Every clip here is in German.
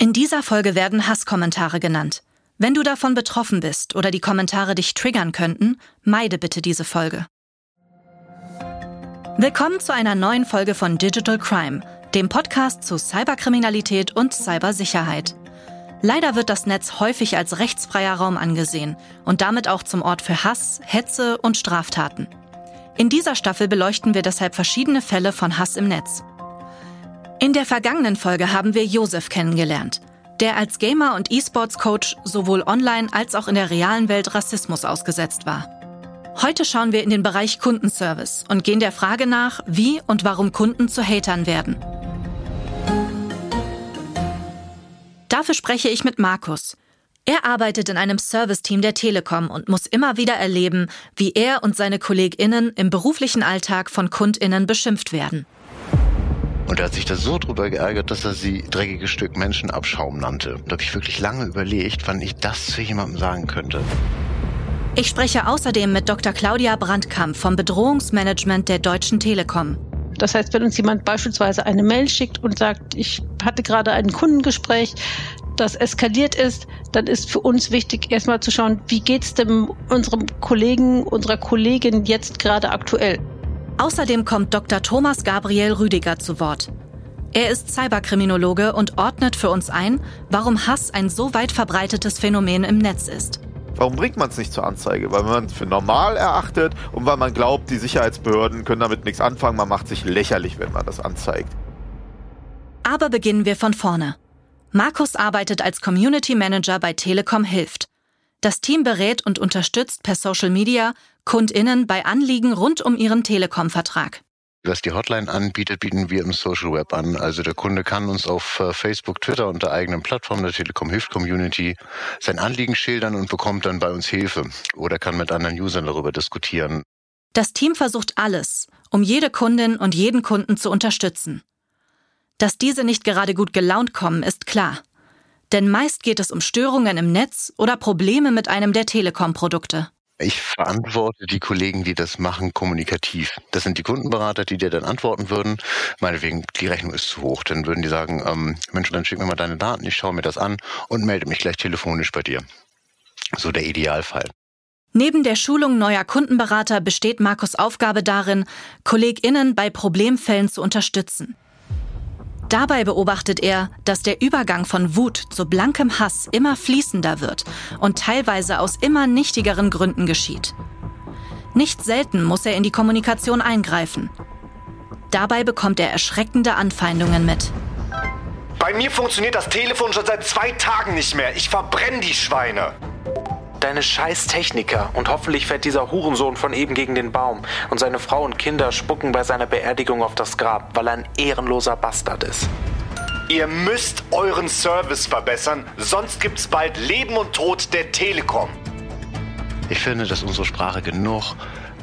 In dieser Folge werden Hasskommentare genannt. Wenn du davon betroffen bist oder die Kommentare dich triggern könnten, meide bitte diese Folge. Willkommen zu einer neuen Folge von Digital Crime, dem Podcast zu Cyberkriminalität und Cybersicherheit. Leider wird das Netz häufig als rechtsfreier Raum angesehen und damit auch zum Ort für Hass, Hetze und Straftaten. In dieser Staffel beleuchten wir deshalb verschiedene Fälle von Hass im Netz. In der vergangenen Folge haben wir Josef kennengelernt, der als Gamer und E-Sports-Coach sowohl online als auch in der realen Welt Rassismus ausgesetzt war. Heute schauen wir in den Bereich Kundenservice und gehen der Frage nach, wie und warum Kunden zu Hatern werden. Dafür spreche ich mit Markus. Er arbeitet in einem Serviceteam der Telekom und muss immer wieder erleben, wie er und seine KollegInnen im beruflichen Alltag von KundInnen beschimpft werden. Und er hat sich da so drüber geärgert, dass er sie dreckiges Stück Menschenabschaum nannte. Da habe ich wirklich lange überlegt, wann ich das zu jemandem sagen könnte. Ich spreche außerdem mit Dr. Claudia Brandkamp vom Bedrohungsmanagement der Deutschen Telekom. Das heißt, wenn uns jemand beispielsweise eine Mail schickt und sagt, ich hatte gerade ein Kundengespräch, das eskaliert ist, dann ist für uns wichtig, erstmal zu schauen, wie geht es dem unserem Kollegen, unserer Kollegin jetzt gerade aktuell. Außerdem kommt Dr. Thomas Gabriel Rüdiger zu Wort. Er ist Cyberkriminologe und ordnet für uns ein, warum Hass ein so weit verbreitetes Phänomen im Netz ist. Warum bringt man es nicht zur Anzeige? Weil man es für normal erachtet und weil man glaubt, die Sicherheitsbehörden können damit nichts anfangen. Man macht sich lächerlich, wenn man das anzeigt. Aber beginnen wir von vorne. Markus arbeitet als Community Manager bei Telekom Hilft. Das Team berät und unterstützt per Social Media KundInnen bei Anliegen rund um ihren Telekom-Vertrag. Was die Hotline anbietet, bieten wir im Social Web an. Also der Kunde kann uns auf äh, Facebook, Twitter und der eigenen Plattform der Telekom Hilft Community sein Anliegen schildern und bekommt dann bei uns Hilfe oder kann mit anderen Usern darüber diskutieren. Das Team versucht alles, um jede Kundin und jeden Kunden zu unterstützen. Dass diese nicht gerade gut gelaunt kommen, ist klar. Denn meist geht es um Störungen im Netz oder Probleme mit einem der Telekom-Produkte. Ich verantworte die Kollegen, die das machen, kommunikativ. Das sind die Kundenberater, die dir dann antworten würden. Meinetwegen, die Rechnung ist zu hoch. Dann würden die sagen, ähm, Mensch, dann schick mir mal deine Daten, ich schaue mir das an und melde mich gleich telefonisch bei dir. So der Idealfall. Neben der Schulung neuer Kundenberater besteht Markus Aufgabe darin, KollegInnen bei Problemfällen zu unterstützen. Dabei beobachtet er, dass der Übergang von Wut zu blankem Hass immer fließender wird und teilweise aus immer nichtigeren Gründen geschieht. Nicht selten muss er in die Kommunikation eingreifen. Dabei bekommt er erschreckende Anfeindungen mit. Bei mir funktioniert das Telefon schon seit zwei Tagen nicht mehr. Ich verbrenne die Schweine. Deine scheiß Techniker. Und hoffentlich fährt dieser Hurensohn von eben gegen den Baum. Und seine Frau und Kinder spucken bei seiner Beerdigung auf das Grab, weil er ein ehrenloser Bastard ist. Ihr müsst euren Service verbessern, sonst gibt's bald Leben und Tod der Telekom. Ich finde, dass unsere Sprache genug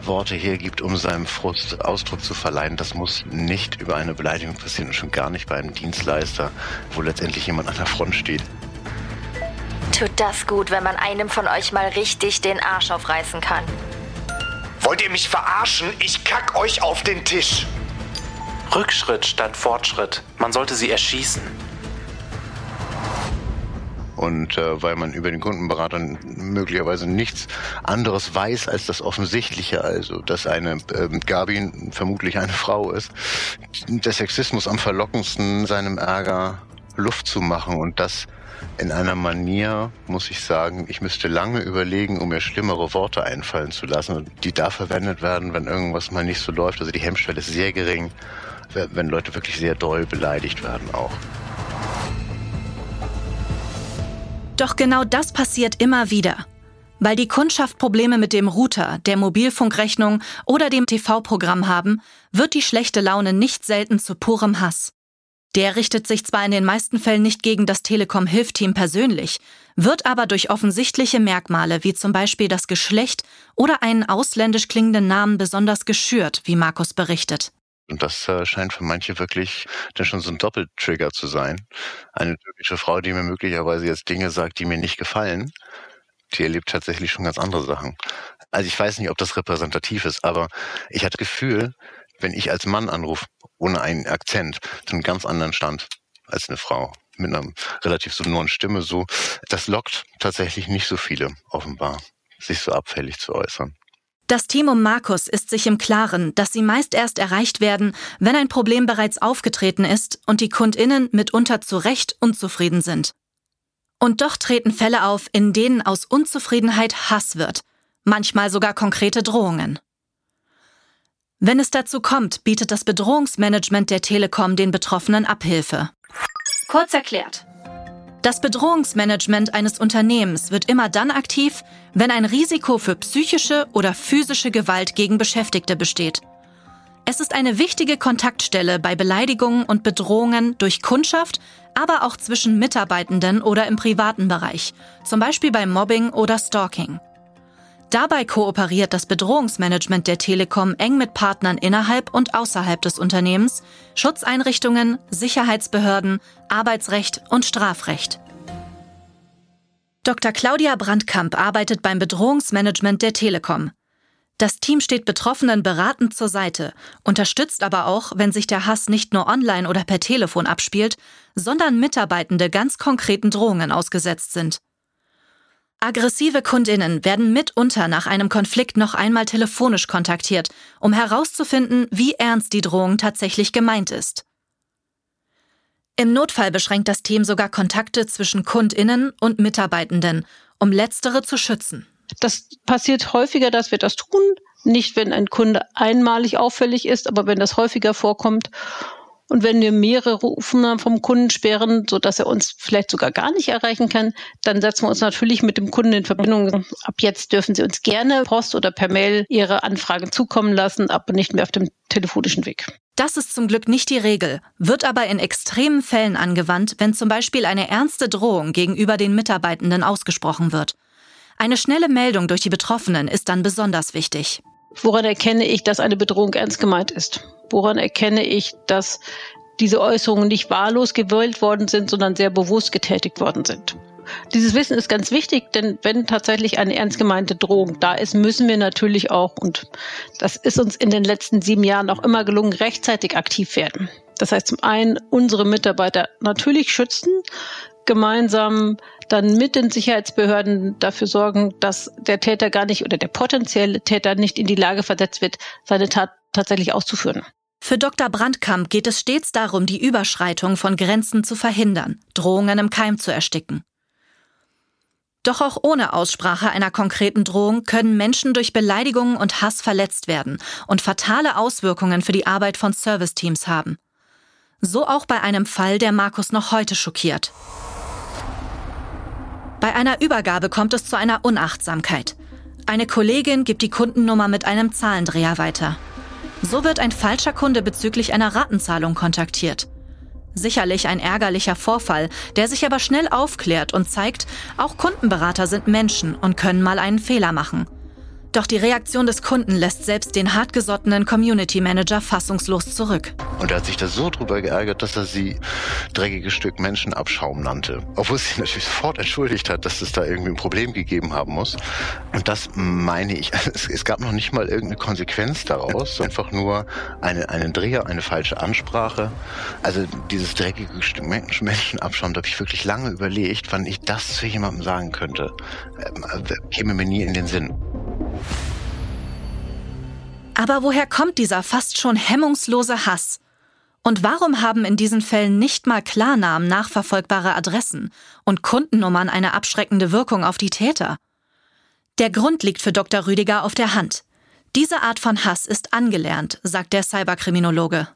Worte hergibt, um seinem Frust Ausdruck zu verleihen. Das muss nicht über eine Beleidigung passieren und schon gar nicht bei einem Dienstleister, wo letztendlich jemand an der Front steht. Tut das gut, wenn man einem von euch mal richtig den Arsch aufreißen kann. Wollt ihr mich verarschen? Ich kack euch auf den Tisch. Rückschritt statt Fortschritt. Man sollte sie erschießen. Und äh, weil man über den Kundenberater möglicherweise nichts anderes weiß als das Offensichtliche, also dass eine äh, Gabi vermutlich eine Frau ist, der Sexismus am verlockendsten seinem Ärger Luft zu machen und das in einer Manier, muss ich sagen, ich müsste lange überlegen, um mir schlimmere Worte einfallen zu lassen, die da verwendet werden, wenn irgendwas mal nicht so läuft. Also die Hemmschwelle ist sehr gering, wenn Leute wirklich sehr doll beleidigt werden auch. Doch genau das passiert immer wieder. Weil die Kundschaft Probleme mit dem Router, der Mobilfunkrechnung oder dem TV-Programm haben, wird die schlechte Laune nicht selten zu purem Hass. Der richtet sich zwar in den meisten Fällen nicht gegen das Telekom-Hilfteam persönlich, wird aber durch offensichtliche Merkmale wie zum Beispiel das Geschlecht oder einen ausländisch klingenden Namen besonders geschürt, wie Markus berichtet. Und das äh, scheint für manche wirklich dann schon so ein Doppeltrigger zu sein. Eine türkische Frau, die mir möglicherweise jetzt Dinge sagt, die mir nicht gefallen, die erlebt tatsächlich schon ganz andere Sachen. Also ich weiß nicht, ob das repräsentativ ist, aber ich hatte das Gefühl, wenn ich als Mann anrufe, ohne einen Akzent, zu einem ganz anderen Stand als eine Frau. mit einer relativ sonoren Stimme so. Das lockt tatsächlich nicht so viele, offenbar, sich so abfällig zu äußern. Das Team um Markus ist sich im Klaren, dass sie meist erst erreicht werden, wenn ein Problem bereits aufgetreten ist und die Kundinnen mitunter zu Recht unzufrieden sind. Und doch treten Fälle auf, in denen aus Unzufriedenheit Hass wird, manchmal sogar konkrete Drohungen. Wenn es dazu kommt, bietet das Bedrohungsmanagement der Telekom den Betroffenen Abhilfe. Kurz erklärt. Das Bedrohungsmanagement eines Unternehmens wird immer dann aktiv, wenn ein Risiko für psychische oder physische Gewalt gegen Beschäftigte besteht. Es ist eine wichtige Kontaktstelle bei Beleidigungen und Bedrohungen durch Kundschaft, aber auch zwischen Mitarbeitenden oder im privaten Bereich, zum Beispiel bei Mobbing oder Stalking. Dabei kooperiert das Bedrohungsmanagement der Telekom eng mit Partnern innerhalb und außerhalb des Unternehmens, Schutzeinrichtungen, Sicherheitsbehörden, Arbeitsrecht und Strafrecht. Dr. Claudia Brandkamp arbeitet beim Bedrohungsmanagement der Telekom. Das Team steht Betroffenen beratend zur Seite, unterstützt aber auch, wenn sich der Hass nicht nur online oder per Telefon abspielt, sondern Mitarbeitende ganz konkreten Drohungen ausgesetzt sind. Aggressive Kundinnen werden mitunter nach einem Konflikt noch einmal telefonisch kontaktiert, um herauszufinden, wie ernst die Drohung tatsächlich gemeint ist. Im Notfall beschränkt das Team sogar Kontakte zwischen Kundinnen und Mitarbeitenden, um letztere zu schützen. Das passiert häufiger, dass wir das tun. Nicht, wenn ein Kunde einmalig auffällig ist, aber wenn das häufiger vorkommt. Und wenn wir mehrere Rufen vom Kunden sperren, so dass er uns vielleicht sogar gar nicht erreichen kann, dann setzen wir uns natürlich mit dem Kunden in Verbindung. Ab jetzt dürfen Sie uns gerne Post oder per Mail Ihre Anfragen zukommen lassen, aber nicht mehr auf dem telefonischen Weg. Das ist zum Glück nicht die Regel, wird aber in extremen Fällen angewandt, wenn zum Beispiel eine ernste Drohung gegenüber den Mitarbeitenden ausgesprochen wird. Eine schnelle Meldung durch die Betroffenen ist dann besonders wichtig. Woran erkenne ich, dass eine Bedrohung ernst gemeint ist? Woran erkenne ich, dass diese Äußerungen nicht wahllos gewählt worden sind, sondern sehr bewusst getätigt worden sind? Dieses Wissen ist ganz wichtig, denn wenn tatsächlich eine ernst gemeinte Drohung da ist, müssen wir natürlich auch, und das ist uns in den letzten sieben Jahren auch immer gelungen, rechtzeitig aktiv werden. Das heißt zum einen unsere Mitarbeiter natürlich schützen, gemeinsam dann mit den Sicherheitsbehörden dafür sorgen, dass der Täter gar nicht oder der potenzielle Täter nicht in die Lage versetzt wird, seine Tat tatsächlich auszuführen. Für Dr. Brandkamp geht es stets darum, die Überschreitung von Grenzen zu verhindern, Drohungen im Keim zu ersticken. Doch auch ohne Aussprache einer konkreten Drohung können Menschen durch Beleidigungen und Hass verletzt werden und fatale Auswirkungen für die Arbeit von Serviceteams haben. So auch bei einem Fall, der Markus noch heute schockiert. Bei einer Übergabe kommt es zu einer Unachtsamkeit. Eine Kollegin gibt die Kundennummer mit einem Zahlendreher weiter. So wird ein falscher Kunde bezüglich einer Ratenzahlung kontaktiert. Sicherlich ein ärgerlicher Vorfall, der sich aber schnell aufklärt und zeigt, auch Kundenberater sind Menschen und können mal einen Fehler machen. Doch die Reaktion des Kunden lässt selbst den hartgesottenen Community Manager fassungslos zurück. Und er hat sich da so drüber geärgert, dass er sie dreckiges Stück Menschenabschaum nannte. Obwohl sie natürlich sofort entschuldigt hat, dass es da irgendwie ein Problem gegeben haben muss. Und das meine ich, es, es gab noch nicht mal irgendeine Konsequenz daraus, einfach nur eine, einen Dreher, eine falsche Ansprache. Also dieses dreckige Stück Menschenabschaum, da habe ich wirklich lange überlegt, wann ich das zu jemandem sagen könnte. Ähm, äh, käme mir nie in den Sinn. Aber woher kommt dieser fast schon hemmungslose Hass? Und warum haben in diesen Fällen nicht mal Klarnamen nachverfolgbare Adressen und Kundennummern eine abschreckende Wirkung auf die Täter? Der Grund liegt für Dr. Rüdiger auf der Hand. Diese Art von Hass ist angelernt, sagt der Cyberkriminologe.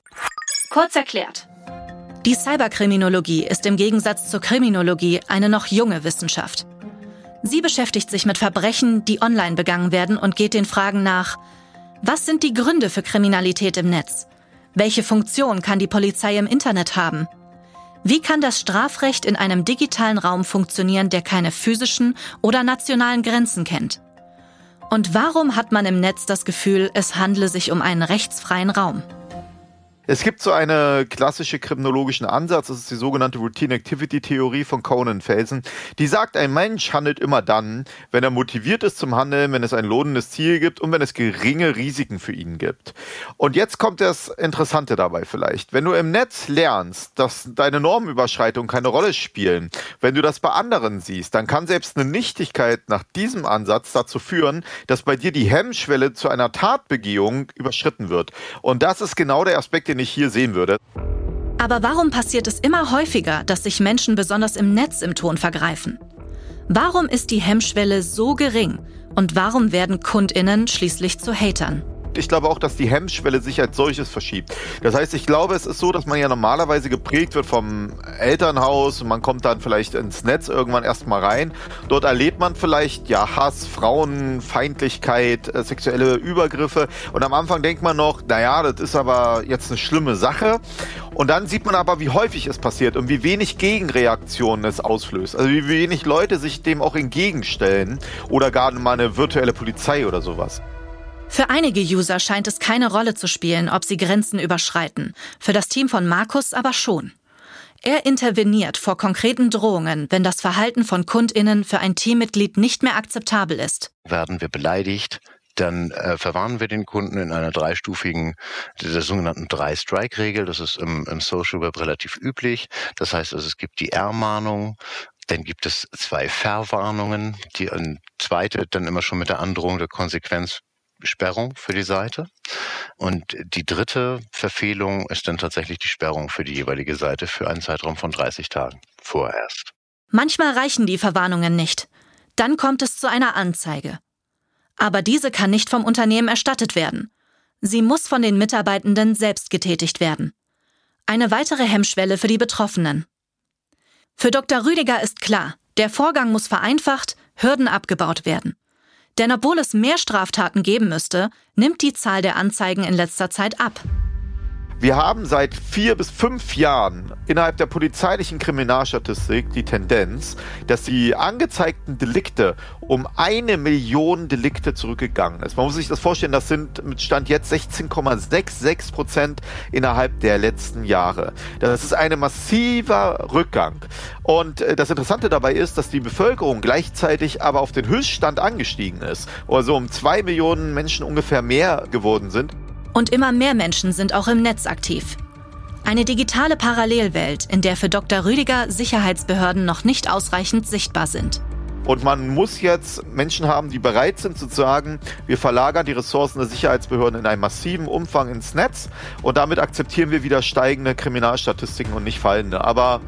Kurz erklärt. Die Cyberkriminologie ist im Gegensatz zur Kriminologie eine noch junge Wissenschaft. Sie beschäftigt sich mit Verbrechen, die online begangen werden und geht den Fragen nach, was sind die Gründe für Kriminalität im Netz? Welche Funktion kann die Polizei im Internet haben? Wie kann das Strafrecht in einem digitalen Raum funktionieren, der keine physischen oder nationalen Grenzen kennt? Und warum hat man im Netz das Gefühl, es handle sich um einen rechtsfreien Raum? Es gibt so einen klassischen kriminologischen Ansatz, das ist die sogenannte Routine Activity Theorie von Conan Felsen. Die sagt, ein Mensch handelt immer dann, wenn er motiviert ist zum Handeln, wenn es ein lohnendes Ziel gibt und wenn es geringe Risiken für ihn gibt. Und jetzt kommt das Interessante dabei vielleicht. Wenn du im Netz lernst, dass deine Normenüberschreitungen keine Rolle spielen, wenn du das bei anderen siehst, dann kann selbst eine Nichtigkeit nach diesem Ansatz dazu führen, dass bei dir die Hemmschwelle zu einer Tatbegehung überschritten wird. Und das ist genau der Aspekt, den ich hier sehen würde. Aber warum passiert es immer häufiger, dass sich Menschen besonders im Netz im Ton vergreifen? Warum ist die Hemmschwelle so gering? Und warum werden Kundinnen schließlich zu Hatern? Ich glaube auch, dass die Hemmschwelle sich als solches verschiebt. Das heißt, ich glaube, es ist so, dass man ja normalerweise geprägt wird vom Elternhaus und man kommt dann vielleicht ins Netz irgendwann erstmal rein. Dort erlebt man vielleicht ja Hass, Frauenfeindlichkeit, äh, sexuelle Übergriffe und am Anfang denkt man noch, naja, das ist aber jetzt eine schlimme Sache. Und dann sieht man aber, wie häufig es passiert und wie wenig Gegenreaktionen es auslöst. Also wie wenig Leute sich dem auch entgegenstellen oder gar mal eine virtuelle Polizei oder sowas. Für einige User scheint es keine Rolle zu spielen, ob sie Grenzen überschreiten, für das Team von Markus aber schon. Er interveniert vor konkreten Drohungen, wenn das Verhalten von Kundinnen für ein Teammitglied nicht mehr akzeptabel ist. Werden wir beleidigt, dann äh, verwarnen wir den Kunden in einer dreistufigen, der sogenannten Drei-Strike-Regel. Das ist im, im Social Web relativ üblich. Das heißt also, es gibt die Ermahnung, dann gibt es zwei Verwarnungen, die eine zweite dann immer schon mit der Androhung der Konsequenz Sperrung für die Seite. Und die dritte Verfehlung ist dann tatsächlich die Sperrung für die jeweilige Seite für einen Zeitraum von 30 Tagen vorerst. Manchmal reichen die Verwarnungen nicht. Dann kommt es zu einer Anzeige. Aber diese kann nicht vom Unternehmen erstattet werden. Sie muss von den Mitarbeitenden selbst getätigt werden. Eine weitere Hemmschwelle für die Betroffenen. Für Dr. Rüdiger ist klar, der Vorgang muss vereinfacht, Hürden abgebaut werden. Denn obwohl es mehr Straftaten geben müsste, nimmt die Zahl der Anzeigen in letzter Zeit ab. Wir haben seit vier bis fünf Jahren innerhalb der polizeilichen Kriminalstatistik die Tendenz, dass die angezeigten Delikte um eine Million Delikte zurückgegangen ist. Man muss sich das vorstellen, das sind mit Stand jetzt 16,66 Prozent innerhalb der letzten Jahre. Das ist ein massiver Rückgang. Und äh, das Interessante dabei ist, dass die Bevölkerung gleichzeitig aber auf den Höchststand angestiegen ist. Also um zwei Millionen Menschen ungefähr mehr geworden sind. Und immer mehr Menschen sind auch im Netz aktiv. Eine digitale Parallelwelt, in der für Dr. Rüdiger Sicherheitsbehörden noch nicht ausreichend sichtbar sind. Und man muss jetzt Menschen haben, die bereit sind zu sagen, wir verlagern die Ressourcen der Sicherheitsbehörden in einem massiven Umfang ins Netz und damit akzeptieren wir wieder steigende Kriminalstatistiken und nicht fallende. Aber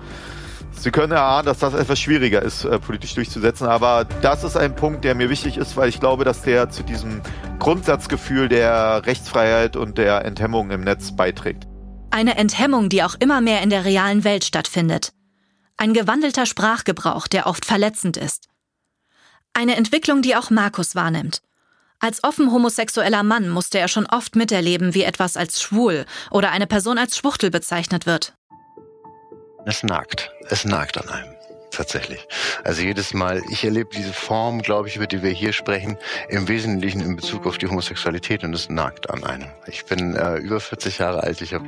Sie können erahnen, dass das etwas schwieriger ist, äh, politisch durchzusetzen. Aber das ist ein Punkt, der mir wichtig ist, weil ich glaube, dass der zu diesem Grundsatzgefühl der Rechtsfreiheit und der Enthemmung im Netz beiträgt. Eine Enthemmung, die auch immer mehr in der realen Welt stattfindet. Ein gewandelter Sprachgebrauch, der oft verletzend ist. Eine Entwicklung, die auch Markus wahrnimmt. Als offen homosexueller Mann musste er schon oft miterleben, wie etwas als schwul oder eine Person als Schwuchtel bezeichnet wird. Es nagt. Es nagt an einem. Tatsächlich. Also jedes Mal, ich erlebe diese Form, glaube ich, über die wir hier sprechen, im Wesentlichen in Bezug auf die Homosexualität und es nagt an einem. Ich bin äh, über 40 Jahre alt. Ich habe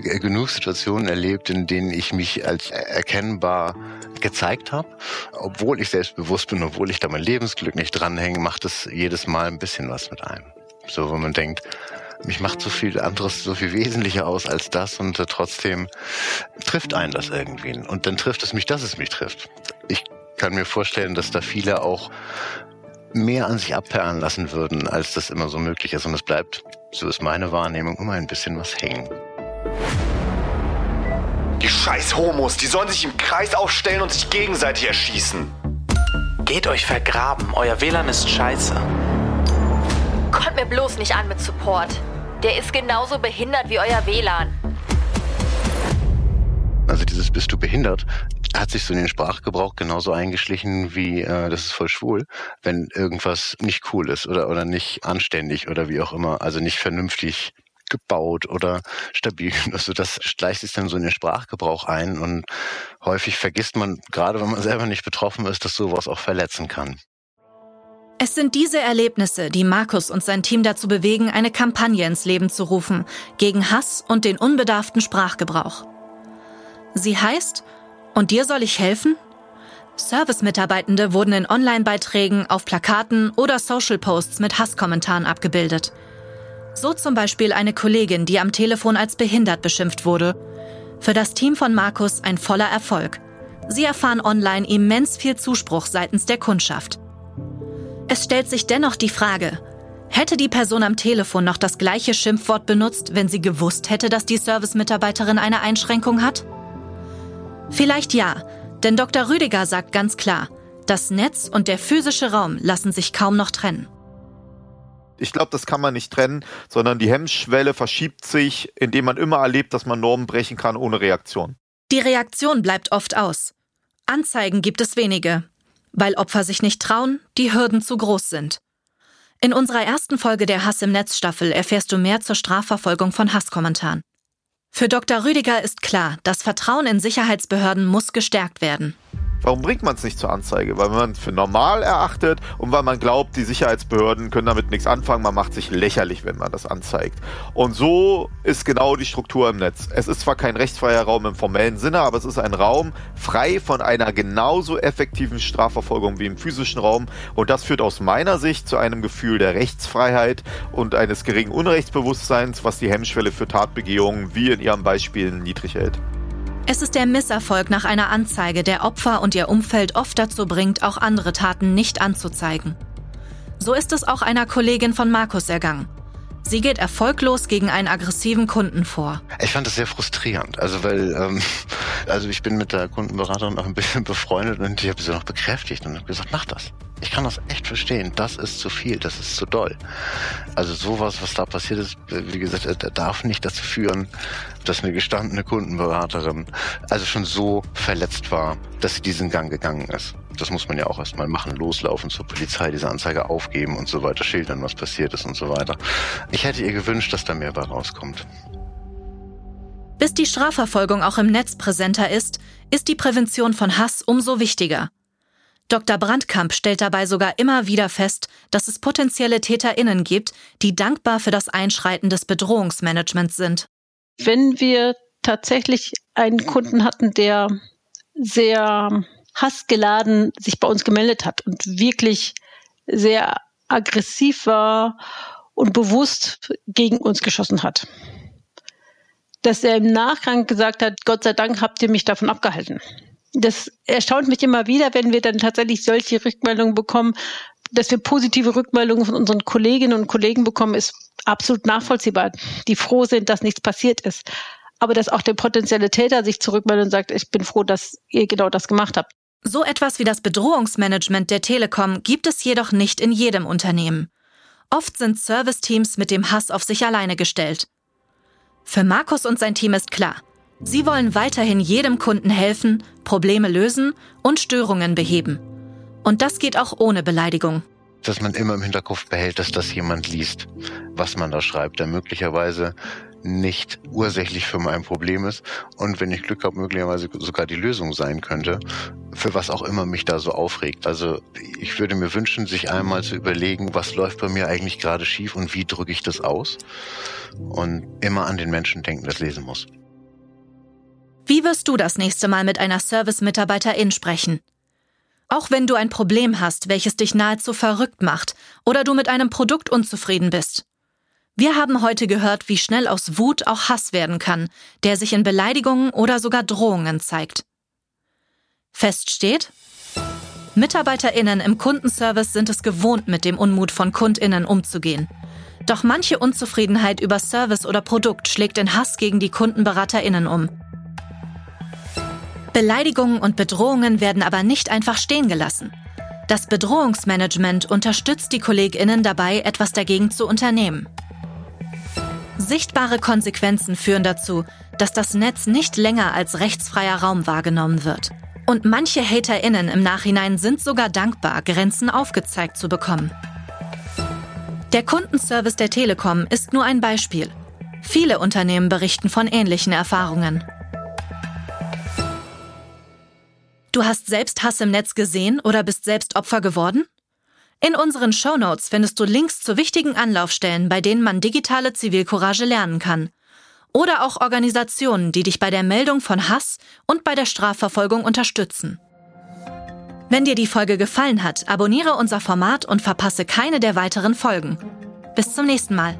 genug Situationen erlebt, in denen ich mich als erkennbar gezeigt habe. Obwohl ich selbstbewusst bin, obwohl ich da mein Lebensglück nicht dranhänge, macht es jedes Mal ein bisschen was mit einem. So, wenn man denkt, mich macht so viel anderes, so viel wesentlicher aus als das und äh, trotzdem trifft einen das irgendwie. Und dann trifft es mich, dass es mich trifft. Ich kann mir vorstellen, dass da viele auch mehr an sich abperlen lassen würden, als das immer so möglich ist. Und es bleibt, so ist meine Wahrnehmung, immer ein bisschen was hängen. Die scheiß Homos, die sollen sich im Kreis aufstellen und sich gegenseitig erschießen. Geht euch vergraben, euer WLAN ist scheiße. Kommt mir bloß nicht an mit Support. Der ist genauso behindert wie euer WLAN. Also dieses bist du behindert hat sich so in den Sprachgebrauch genauso eingeschlichen wie äh, das ist voll schwul, wenn irgendwas nicht cool ist oder oder nicht anständig oder wie auch immer, also nicht vernünftig gebaut oder stabil. Also das schleicht sich dann so in den Sprachgebrauch ein und häufig vergisst man, gerade wenn man selber nicht betroffen ist, dass sowas auch verletzen kann. Es sind diese Erlebnisse, die Markus und sein Team dazu bewegen, eine Kampagne ins Leben zu rufen gegen Hass und den unbedarften Sprachgebrauch. Sie heißt Und dir soll ich helfen? Service-Mitarbeitende wurden in Online-Beiträgen, auf Plakaten oder Social-Posts mit Hasskommentaren abgebildet. So zum Beispiel eine Kollegin, die am Telefon als behindert beschimpft wurde. Für das Team von Markus ein voller Erfolg. Sie erfahren online immens viel Zuspruch seitens der Kundschaft. Es stellt sich dennoch die Frage, hätte die Person am Telefon noch das gleiche Schimpfwort benutzt, wenn sie gewusst hätte, dass die Servicemitarbeiterin eine Einschränkung hat? Vielleicht ja, denn Dr. Rüdiger sagt ganz klar, das Netz und der physische Raum lassen sich kaum noch trennen. Ich glaube, das kann man nicht trennen, sondern die Hemmschwelle verschiebt sich, indem man immer erlebt, dass man Normen brechen kann ohne Reaktion. Die Reaktion bleibt oft aus. Anzeigen gibt es wenige, weil Opfer sich nicht trauen, die Hürden zu groß sind. In unserer ersten Folge der Hass im Netz Staffel erfährst du mehr zur Strafverfolgung von Hasskommentaren. Für Dr. Rüdiger ist klar, das Vertrauen in Sicherheitsbehörden muss gestärkt werden. Warum bringt man es nicht zur Anzeige? Weil man es für normal erachtet und weil man glaubt, die Sicherheitsbehörden können damit nichts anfangen. Man macht sich lächerlich, wenn man das anzeigt. Und so ist genau die Struktur im Netz. Es ist zwar kein rechtsfreier Raum im formellen Sinne, aber es ist ein Raum frei von einer genauso effektiven Strafverfolgung wie im physischen Raum. Und das führt aus meiner Sicht zu einem Gefühl der Rechtsfreiheit und eines geringen Unrechtsbewusstseins, was die Hemmschwelle für Tatbegehungen wie in Ihrem Beispiel niedrig hält. Es ist der Misserfolg nach einer Anzeige, der Opfer und ihr Umfeld oft dazu bringt, auch andere Taten nicht anzuzeigen. So ist es auch einer Kollegin von Markus ergangen. Sie geht erfolglos gegen einen aggressiven Kunden vor. Ich fand das sehr frustrierend. Also weil, ähm, also ich bin mit der Kundenberaterin auch ein bisschen befreundet und ich habe sie noch bekräftigt und habe gesagt, mach das. Ich kann das echt verstehen. Das ist zu viel, das ist zu doll. Also sowas, was da passiert ist, wie gesagt, darf nicht dazu führen, dass eine gestandene Kundenberaterin also schon so verletzt war, dass sie diesen Gang gegangen ist. Das muss man ja auch erstmal machen, loslaufen zur Polizei, diese Anzeige aufgeben und so weiter, schildern, was passiert ist und so weiter. Ich hätte ihr gewünscht, dass da mehr bei rauskommt. Bis die Strafverfolgung auch im Netz präsenter ist, ist die Prävention von Hass umso wichtiger. Dr. Brandkamp stellt dabei sogar immer wieder fest, dass es potenzielle TäterInnen gibt, die dankbar für das Einschreiten des Bedrohungsmanagements sind. Wenn wir tatsächlich einen Kunden hatten, der sehr hassgeladen sich bei uns gemeldet hat und wirklich sehr aggressiv war und bewusst gegen uns geschossen hat. Dass er im Nachgang gesagt hat, Gott sei Dank habt ihr mich davon abgehalten das erstaunt mich immer wieder, wenn wir dann tatsächlich solche Rückmeldungen bekommen. Dass wir positive Rückmeldungen von unseren Kolleginnen und Kollegen bekommen, ist absolut nachvollziehbar, die froh sind, dass nichts passiert ist. Aber dass auch der potenzielle Täter sich zurückmeldet und sagt, ich bin froh, dass ihr genau das gemacht habt. So etwas wie das Bedrohungsmanagement der Telekom gibt es jedoch nicht in jedem Unternehmen. Oft sind Serviceteams mit dem Hass auf sich alleine gestellt. Für Markus und sein Team ist klar, Sie wollen weiterhin jedem Kunden helfen, Probleme lösen und Störungen beheben. Und das geht auch ohne Beleidigung. Dass man immer im Hinterkopf behält, dass das jemand liest, was man da schreibt, der möglicherweise nicht ursächlich für mein Problem ist und wenn ich Glück habe, möglicherweise sogar die Lösung sein könnte, für was auch immer mich da so aufregt. Also ich würde mir wünschen, sich einmal zu überlegen, was läuft bei mir eigentlich gerade schief und wie drücke ich das aus und immer an den Menschen denken, das lesen muss. Wie wirst du das nächste Mal mit einer Service-Mitarbeiterin sprechen? Auch wenn du ein Problem hast, welches dich nahezu verrückt macht oder du mit einem Produkt unzufrieden bist. Wir haben heute gehört, wie schnell aus Wut auch Hass werden kann, der sich in Beleidigungen oder sogar Drohungen zeigt. Fest steht, Mitarbeiterinnen im Kundenservice sind es gewohnt, mit dem Unmut von Kundinnen umzugehen. Doch manche Unzufriedenheit über Service oder Produkt schlägt in Hass gegen die Kundenberaterinnen um. Beleidigungen und Bedrohungen werden aber nicht einfach stehen gelassen. Das Bedrohungsmanagement unterstützt die Kolleginnen dabei, etwas dagegen zu unternehmen. Sichtbare Konsequenzen führen dazu, dass das Netz nicht länger als rechtsfreier Raum wahrgenommen wird. Und manche HaterInnen im Nachhinein sind sogar dankbar, Grenzen aufgezeigt zu bekommen. Der Kundenservice der Telekom ist nur ein Beispiel. Viele Unternehmen berichten von ähnlichen Erfahrungen. Du hast selbst Hass im Netz gesehen oder bist selbst Opfer geworden? In unseren Shownotes findest du Links zu wichtigen Anlaufstellen, bei denen man digitale Zivilcourage lernen kann. Oder auch Organisationen, die dich bei der Meldung von Hass und bei der Strafverfolgung unterstützen. Wenn dir die Folge gefallen hat, abonniere unser Format und verpasse keine der weiteren Folgen. Bis zum nächsten Mal.